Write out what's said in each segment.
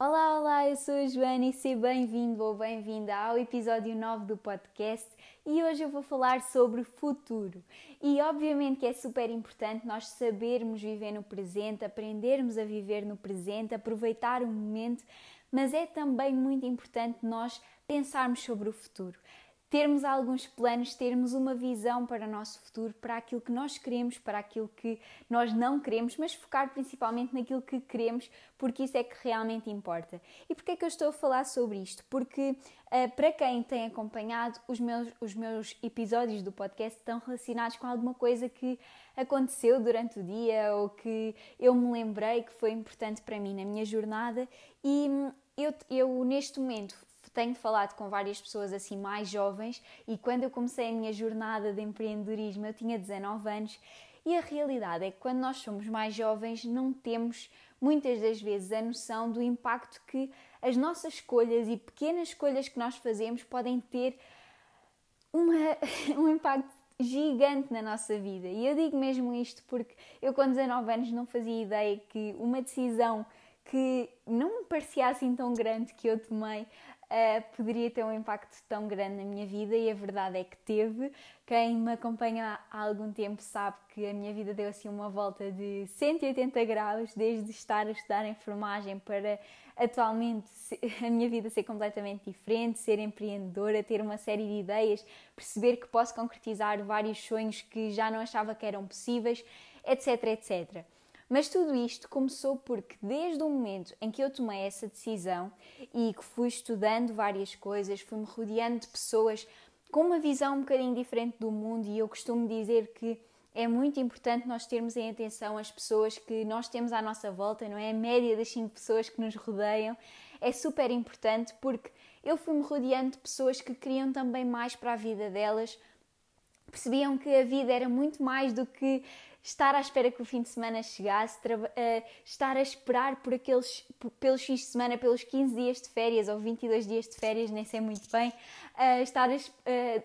Olá, olá, eu sou a Joana e seja bem-vindo ou bem-vinda ao episódio 9 do podcast e hoje eu vou falar sobre futuro. E obviamente que é super importante nós sabermos viver no presente, aprendermos a viver no presente, aproveitar o momento, mas é também muito importante nós pensarmos sobre o futuro termos alguns planos, termos uma visão para o nosso futuro, para aquilo que nós queremos, para aquilo que nós não queremos, mas focar principalmente naquilo que queremos, porque isso é que realmente importa. E porquê é que eu estou a falar sobre isto? Porque uh, para quem tem acompanhado os meus, os meus episódios do podcast estão relacionados com alguma coisa que aconteceu durante o dia ou que eu me lembrei que foi importante para mim na minha jornada e hum, eu, eu neste momento tenho falado com várias pessoas assim mais jovens e quando eu comecei a minha jornada de empreendedorismo eu tinha 19 anos e a realidade é que quando nós somos mais jovens não temos muitas das vezes a noção do impacto que as nossas escolhas e pequenas escolhas que nós fazemos podem ter uma, um impacto gigante na nossa vida. E eu digo mesmo isto porque eu com 19 anos não fazia ideia que uma decisão que não me parecia assim tão grande que eu tomei uh, poderia ter um impacto tão grande na minha vida e a verdade é que teve. Quem me acompanha há algum tempo sabe que a minha vida deu assim uma volta de 180 graus, desde estar a estudar enfermagem para atualmente a minha vida ser completamente diferente, ser empreendedora, ter uma série de ideias, perceber que posso concretizar vários sonhos que já não achava que eram possíveis, etc, etc. Mas tudo isto começou porque, desde o momento em que eu tomei essa decisão e que fui estudando várias coisas, fui-me rodeando de pessoas com uma visão um bocadinho diferente do mundo, e eu costumo dizer que é muito importante nós termos em atenção as pessoas que nós temos à nossa volta, não é? A média das cinco pessoas que nos rodeiam é super importante porque eu fui-me rodeando de pessoas que queriam também mais para a vida delas, percebiam que a vida era muito mais do que estar à espera que o fim de semana chegasse, uh, estar a esperar por aqueles, pelos fins de semana, pelos 15 dias de férias ou 22 dias de férias, nem sei muito bem, uh, estar uh,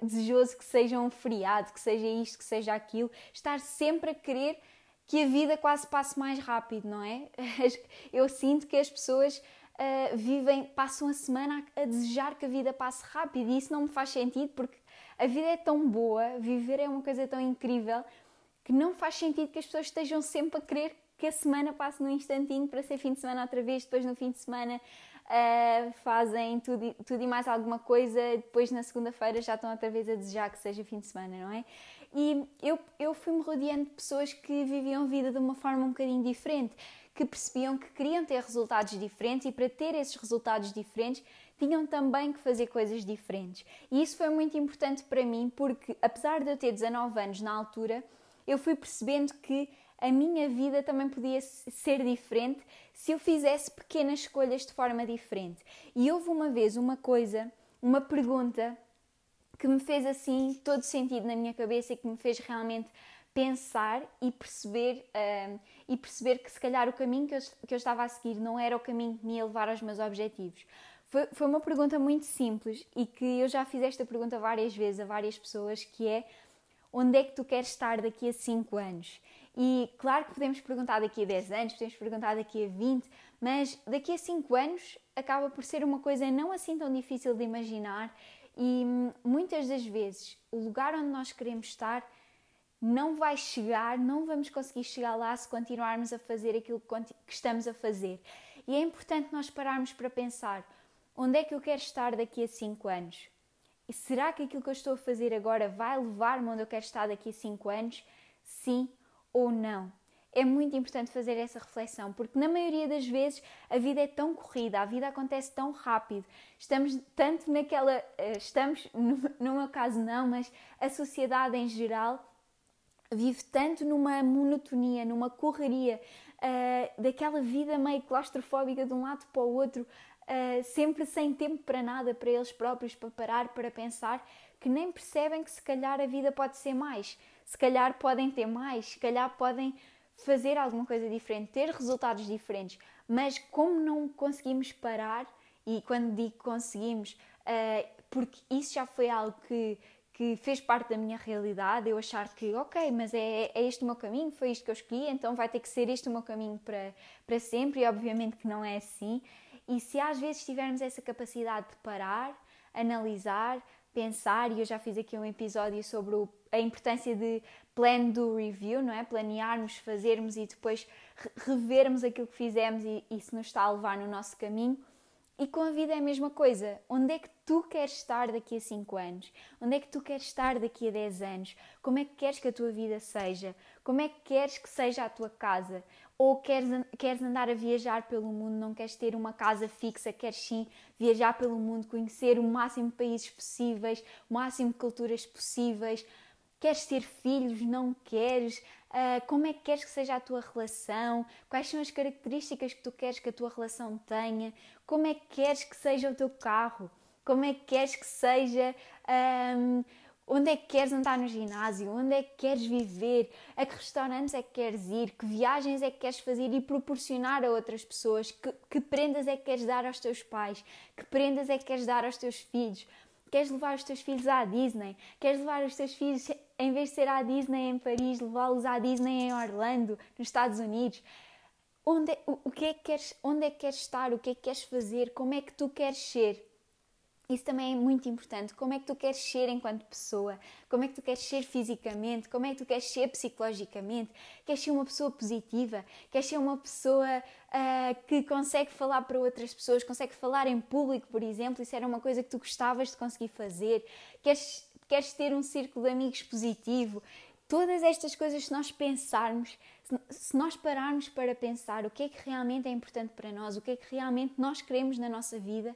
desejoso que seja um feriado, que seja isto, que seja aquilo, estar sempre a querer que a vida quase passe mais rápido, não é? Eu sinto que as pessoas vivem, passam a semana a, desejar que a vida passe rápido e isso não me faz sentido porque a vida é tão boa, viver é uma coisa tão incrível que não faz sentido que as pessoas estejam sempre a querer que a semana passe num instantinho para ser fim de semana outra vez, depois no fim de semana uh, fazem tudo, tudo e mais alguma coisa, depois na segunda-feira já estão outra vez a desejar que seja fim de semana, não é? E eu, eu fui-me rodeando de pessoas que viviam a vida de uma forma um bocadinho diferente, que percebiam que queriam ter resultados diferentes e para ter esses resultados diferentes tinham também que fazer coisas diferentes. E isso foi muito importante para mim porque, apesar de eu ter 19 anos na altura, eu fui percebendo que a minha vida também podia ser diferente se eu fizesse pequenas escolhas de forma diferente. E houve uma vez uma coisa, uma pergunta que me fez assim todo sentido na minha cabeça e que me fez realmente pensar e perceber uh, e perceber que se calhar o caminho que eu, que eu estava a seguir não era o caminho que me ia levar aos meus objetivos. Foi, foi uma pergunta muito simples e que eu já fiz esta pergunta várias vezes a várias pessoas, que é onde é que tu queres estar daqui a 5 anos? E claro que podemos perguntar daqui a 10 anos, podemos perguntar daqui a 20, mas daqui a 5 anos acaba por ser uma coisa não assim tão difícil de imaginar e hum, muitas das vezes o lugar onde nós queremos estar não vai chegar, não vamos conseguir chegar lá se continuarmos a fazer aquilo que estamos a fazer. E é importante nós pararmos para pensar onde é que eu quero estar daqui a 5 anos? E será que aquilo que eu estou a fazer agora vai levar-me onde eu quero estar daqui a 5 anos? Sim ou não? É muito importante fazer essa reflexão, porque na maioria das vezes a vida é tão corrida, a vida acontece tão rápido, estamos tanto naquela. Eh, estamos, no meu caso não, mas a sociedade em geral vive tanto numa monotonia, numa correria, uh, daquela vida meio claustrofóbica de um lado para o outro, uh, sempre sem tempo para nada, para eles próprios, para parar, para pensar, que nem percebem que se calhar a vida pode ser mais, se calhar podem ter mais, se calhar podem fazer alguma coisa diferente, ter resultados diferentes, mas como não conseguimos parar, e quando digo conseguimos, uh, porque isso já foi algo que, que fez parte da minha realidade, eu achar que, ok, mas é, é este o meu caminho, foi isto que eu escolhi, então vai ter que ser este o meu caminho para, para sempre, e obviamente que não é assim. E se às vezes tivermos essa capacidade de parar, analisar, pensar, e eu já fiz aqui um episódio sobre o, a importância de plan do review, não é? Planearmos, fazermos e depois revermos aquilo que fizemos e, e se nos está a levar no nosso caminho. E com a vida é a mesma coisa. Onde é que tu queres estar daqui a 5 anos? Onde é que tu queres estar daqui a 10 anos? Como é que queres que a tua vida seja? Como é que queres que seja a tua casa? Ou queres, queres andar a viajar pelo mundo, não queres ter uma casa fixa, queres sim viajar pelo mundo, conhecer o máximo de países possíveis, o máximo de culturas possíveis? Queres ter filhos? Não queres? Uh, como é que queres que seja a tua relação? Quais são as características que tu queres que a tua relação tenha? Como é que queres que seja o teu carro? Como é que queres que seja. Onde é que queres andar no ginásio? Onde é que queres viver? A que restaurantes é que queres ir? Que viagens é que queres fazer e proporcionar a outras pessoas? Que, que prendas é que queres dar aos teus pais? Que prendas é que queres dar aos teus filhos? Queres levar os teus filhos à Disney? Queres levar os teus filhos, em vez de ser à Disney em Paris, levá-los à Disney em Orlando, nos Estados Unidos? Onde é, o, o que é que queres, onde é que queres estar? O que é que queres fazer? Como é que tu queres ser? Isso também é muito importante. Como é que tu queres ser enquanto pessoa? Como é que tu queres ser fisicamente? Como é que tu queres ser psicologicamente? Queres ser uma pessoa positiva? Queres ser uma pessoa uh, que consegue falar para outras pessoas? Consegue falar em público, por exemplo? Isso era uma coisa que tu gostavas de conseguir fazer? Queres, queres ter um círculo de amigos positivo? Todas estas coisas, se nós pensarmos, se nós pararmos para pensar o que é que realmente é importante para nós, o que é que realmente nós queremos na nossa vida,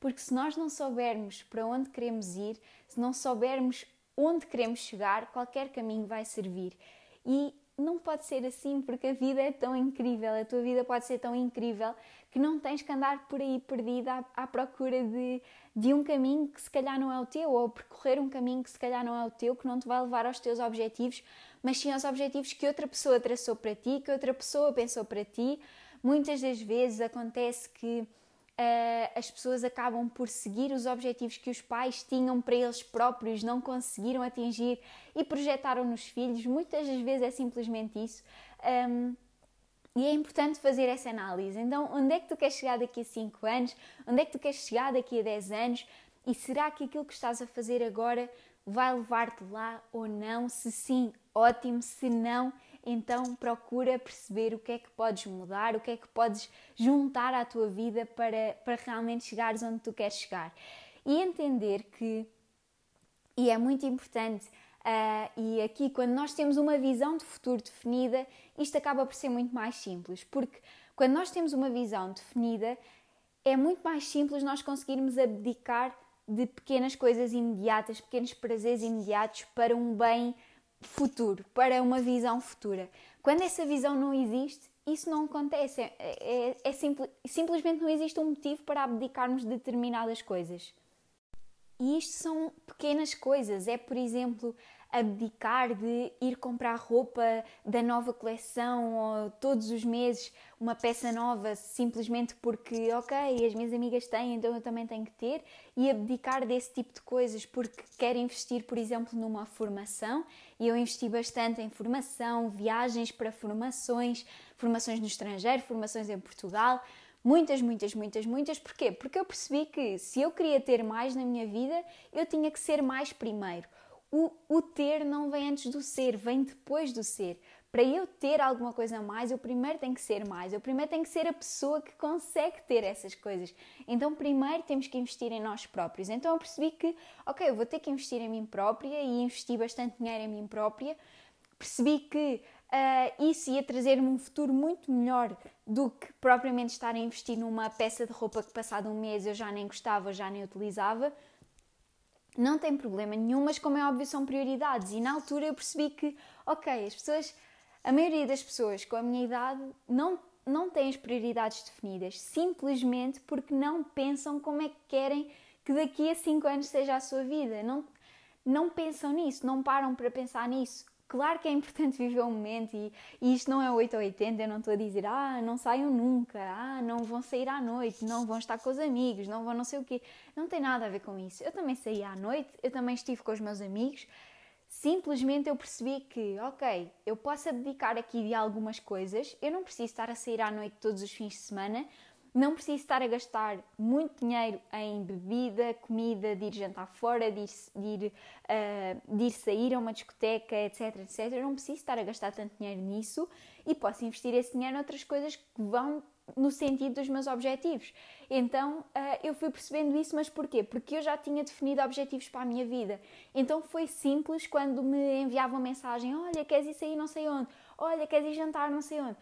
porque se nós não soubermos para onde queremos ir, se não soubermos onde queremos chegar, qualquer caminho vai servir. E não pode ser assim, porque a vida é tão incrível, a tua vida pode ser tão incrível que não tens que andar por aí perdida à, à, procura de, de um caminho que se calhar não é o teu, ou percorrer um caminho que se calhar não é o teu, que não te vai levar aos teus objetivos, mas sim aos objetivos que outra pessoa traçou para ti, que outra pessoa pensou para ti. Muitas das vezes acontece que uh, as pessoas acabam por seguir os objetivos que os pais tinham para eles próprios, não conseguiram atingir e projetaram nos filhos. Muitas das vezes é simplesmente isso. Um, e é importante fazer essa análise. Então, onde é que tu queres chegar daqui a 5 anos? Onde é que tu queres chegar daqui a 10 anos? E será que aquilo que estás a fazer agora vai levar-te lá ou não? Se sim, ótimo. Se não, então procura perceber o que é que podes mudar, o que é que podes juntar à tua vida para, para realmente chegares onde tu queres chegar. E entender que, e é muito importante, uh, e aqui quando nós temos uma visão de futuro definida, isto acaba por ser muito mais simples, porque quando nós temos uma visão definida, é muito mais simples nós conseguirmos abdicar de pequenas coisas imediatas, pequenos prazeres imediatos para um bem futuro, para uma visão futura. Quando essa visão não existe, isso não acontece. É, é, é simples, simplesmente não existe um motivo para abdicarmos de determinadas coisas. E isto são pequenas coisas. É, por exemplo, abdicar de ir comprar roupa da nova coleção ou todos os meses uma peça nova simplesmente porque, ok, as minhas amigas têm, então eu também tenho que ter, e abdicar desse tipo de coisas porque quero investir, por exemplo, numa formação e eu investi bastante em formação, viagens para formações, formações no estrangeiro, formações em Portugal. Muitas, muitas, muitas, muitas. Porquê? Porque eu percebi que se eu queria ter mais na minha vida, eu tinha que ser mais primeiro. O, o ter não vem antes do ser, vem depois do ser. Para eu ter alguma coisa a mais, eu primeiro tenho que ser mais, eu primeiro tenho que ser a pessoa que consegue ter essas coisas. Então, primeiro temos que investir em nós próprios. Então, eu percebi que, ok, eu vou ter que investir em mim própria e investi bastante dinheiro em mim própria. Percebi que uh, isso ia trazer-me um futuro muito melhor do que propriamente estar a investir numa peça de roupa que, passado um mês, eu já nem gostava, já nem utilizava não tem problema nenhum, mas como é óbvio são prioridades. E na altura eu percebi que, ok, as pessoas, a maioria das pessoas com a minha idade não, não têm as prioridades definidas, simplesmente porque não pensam como é que querem que daqui a 5 anos seja a sua vida. Não, não pensam nisso, não param para pensar nisso. Claro que é importante viver o momento e, e isto não é 8 ou 80, eu não estou a dizer, ah, não saiam nunca, ah, não vão sair à noite, não vão estar com os amigos, não vão não sei o quê. Não tem nada a ver com isso. Eu também saí à noite, eu também estive com os meus amigos, simplesmente eu percebi que, ok, eu posso abdicar aqui de algumas coisas, eu não preciso estar a sair à noite todos os fins de semana, não preciso estar a gastar muito dinheiro em bebida, comida, de ir jantar fora, de ir, de ir, uh, de ir sair a uma discoteca, etc, etc. Eu não preciso estar a gastar tanto dinheiro nisso e posso investir esse dinheiro em outras coisas que vão no sentido dos meus objetivos. Então uh, eu fui percebendo isso, mas porquê? Porque eu já tinha definido objetivos para a minha vida. Então foi simples quando me enviavam mensagem: Olha, queres ir sair não sei onde? Olha, queres ir jantar não sei onde?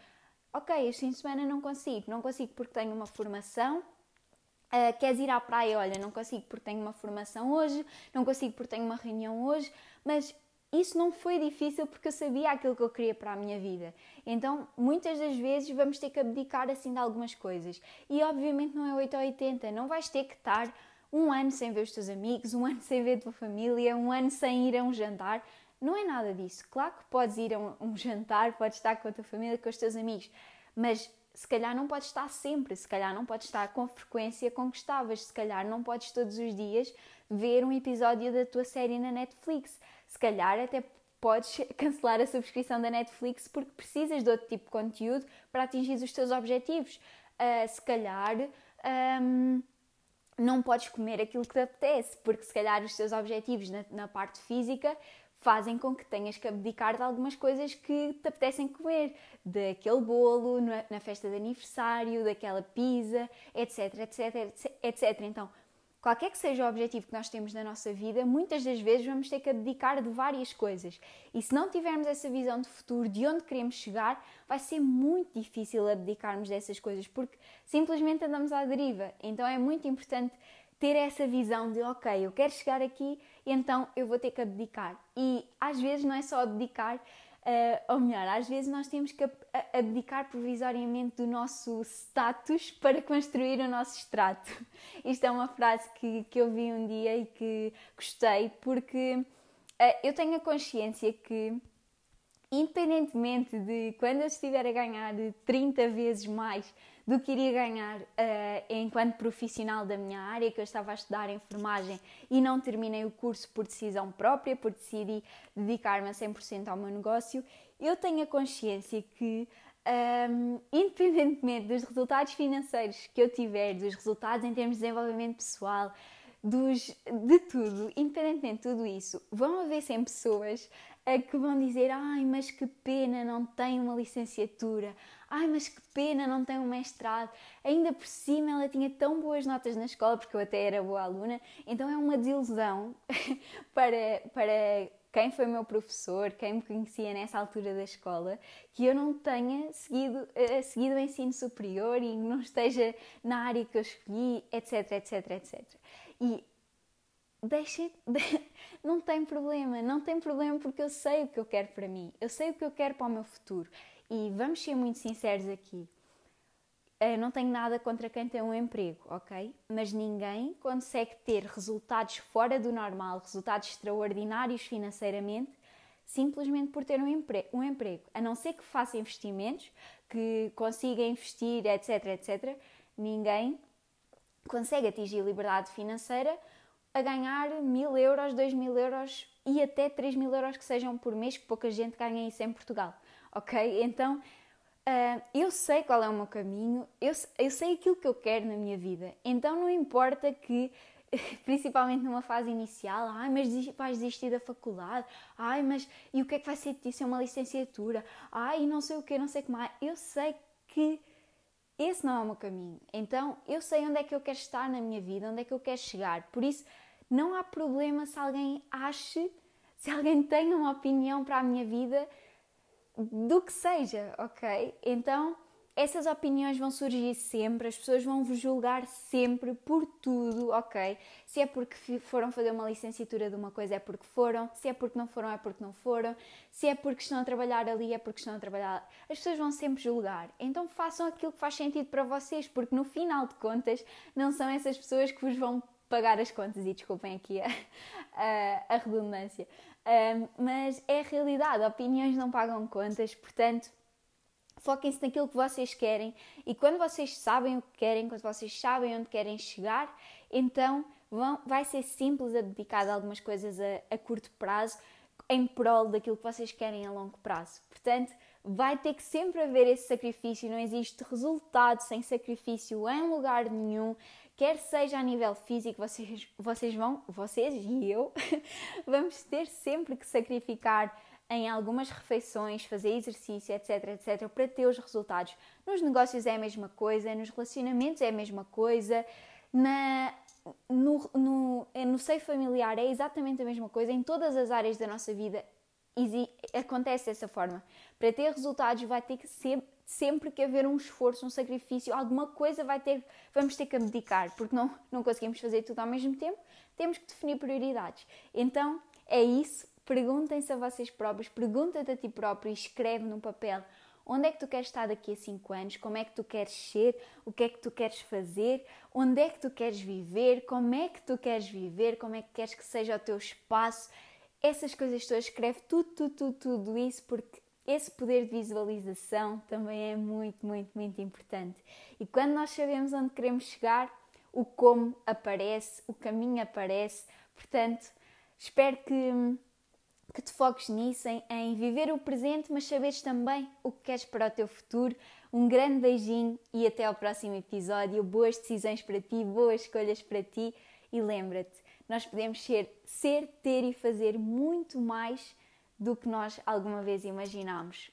Ok, este fim de semana não consigo. Não consigo porque tenho uma formação. Uh, queres ir à praia? Olha, não consigo porque tenho uma formação hoje. Não consigo porque tenho uma reunião hoje. Mas isso não foi difícil porque eu sabia aquilo que eu queria para a minha vida. Então, muitas das vezes vamos ter que abdicar assim de algumas coisas. E obviamente não é 8 ou 80, não vais ter que estar um ano sem ver os teus amigos, um ano sem ver a tua família, um ano sem ir a um jantar. Não é nada disso. Claro que podes ir a um, um jantar, podes estar com a tua família, com os teus amigos, mas se calhar não podes estar sempre, se calhar não podes estar com frequência com que estavas, se calhar não podes todos os dias ver um episódio da tua série na Netflix, se calhar até podes cancelar a subscrição da Netflix porque precisas de outro tipo de conteúdo para atingir os teus objetivos. Uh, se calhar um, não podes comer aquilo que te apetece, porque se calhar os teus objetivos na, na parte física fazem com que tenhas que abdicar de algumas coisas que te apetecem comer, daquele bolo na, festa de aniversário, daquela pizza, etc, etc, etc. Então, qualquer que seja o objetivo que nós temos na nossa vida, muitas das vezes vamos ter que abdicar de várias coisas. E se não tivermos essa visão de futuro, de onde queremos chegar, vai ser muito difícil abdicarmos dessas coisas, porque simplesmente andamos à deriva. Então é muito importante ter essa visão de, ok, eu quero chegar aqui, então eu vou ter que abdicar. E às vezes não é só abdicar, uh, ou melhor, às vezes nós temos que abdicar provisoriamente do nosso status para construir o nosso extrato. Isto é uma frase que, que eu vi um dia e que gostei, porque uh, eu tenho a consciência que independentemente de quando eu estiver a ganhar 30 vezes mais do que iria ganhar uh, enquanto profissional da minha área, que eu estava a estudar enfermagem e não terminei o curso por decisão própria, por decidir dedicar-me a 100% ao meu negócio, eu tenho a consciência que, um, ehm, independentemente dos resultados financeiros que eu tiver, dos resultados em termos de desenvolvimento pessoal, dos, de tudo, independentemente de tudo isso, vão haver sempre pessoas a que vão dizer: ai, mas que pena, não tem uma licenciatura, ai, mas que pena, não tem um mestrado. Ainda por cima ela tinha tão boas notas na escola, porque eu até era boa aluna, então é uma desilusão para, para quem foi meu professor, quem me conhecia nessa altura da escola, que eu não tenha seguido, uh, seguido o ensino superior e não esteja na área que eu escolhi, etc, etc, etc. E deixem, não tem problema, não tem problema porque eu sei o que eu quero para mim, eu sei o que eu quero para o meu futuro. E vamos ser muito sinceros aqui. Eu não tenho nada contra quem tem um emprego, ok? Mas ninguém consegue ter resultados fora do normal, resultados extraordinários financeiramente, simplesmente por ter um, empre um emprego. A não ser que faça investimentos, que consiga investir, etc, etc. Ninguém consegue atingir liberdade financeira a ganhar mil euros, dois mil euros e até três mil euros que sejam por mês, que pouca gente ganha isso em Portugal, ok? Então uh, eu sei qual é o meu caminho, eu, eu sei aquilo que eu quero na minha vida, então não importa que principalmente numa fase inicial, ai, mas vais desistir da faculdade, ai, mas e o que é que vai ser disso? É uma licenciatura, ai, não sei o que, não sei o que mais. Eu sei que esse não é o meu caminho, então eu sei onde é que eu quero estar na minha vida, onde é que eu quero chegar, por isso não há problema se alguém ache, se alguém tenha uma opinião para a minha vida do que seja, ok? Então, essas opiniões vão surgir sempre, as pessoas vão vos julgar sempre por tudo, ok? Se é porque foram fazer uma licenciatura de uma coisa é porque foram, se é porque não foram é porque não foram, se é porque estão a trabalhar ali é porque estão a trabalhar. As pessoas vão sempre julgar. Então façam aquilo que faz sentido para vocês, porque no final de contas não são essas pessoas que vos vão pagar as contas, e desculpem aqui a, a, a redundância, um, mas é a realidade, opiniões não pagam contas, portanto foquem-se naquilo que vocês querem. E quando vocês sabem o que querem, quando vocês sabem onde querem chegar, então vão, vai ser simples a dedicar algumas coisas a, a curto prazo em prol daquilo que vocês querem a longo prazo. Portanto, vai ter que sempre haver esse sacrifício, não existe resultado sem sacrifício em lugar nenhum, quer seja a nível físico, vocês, vocês vão, vocês e eu, vamos ter sempre que sacrificar em algumas refeições, fazer exercício, etc, etc, para ter os resultados. Nos negócios é a mesma coisa, nos relacionamentos é a mesma coisa, na, no, no, no seio familiar é exatamente a mesma coisa, em todas as áreas da nossa vida acontece dessa forma. Para ter resultados vai ter que ser, sempre que haver um esforço, um sacrifício, alguma coisa vai ter, vamos ter que abdicar, porque não, não conseguimos fazer tudo ao mesmo tempo, temos que definir prioridades. Então é isso, perguntem-se a vocês próprios, pergunta-te a ti próprio e escreve num papel. Onde é que tu queres estar daqui a 5 anos, como é que tu queres ser, o que é que tu queres fazer, onde é que tu queres viver, como é que tu queres viver, como é que queres que seja o teu espaço? Essas coisas todas, escreve tudo, tudo, tudo, tudo isso, porque esse poder de visualização também é muito, muito, muito importante. E quando nós sabemos onde queremos chegar, o como aparece, o caminho aparece. Portanto, espero que, que te foques nisso, em, em viver o presente, mas saberes também o que queres para o teu futuro. Um grande beijinho e até ao próximo episódio. Boas decisões para ti, boas escolhas para ti e lembra-te nós podemos ser, ser, ter e fazer muito mais do que nós alguma vez imaginámos.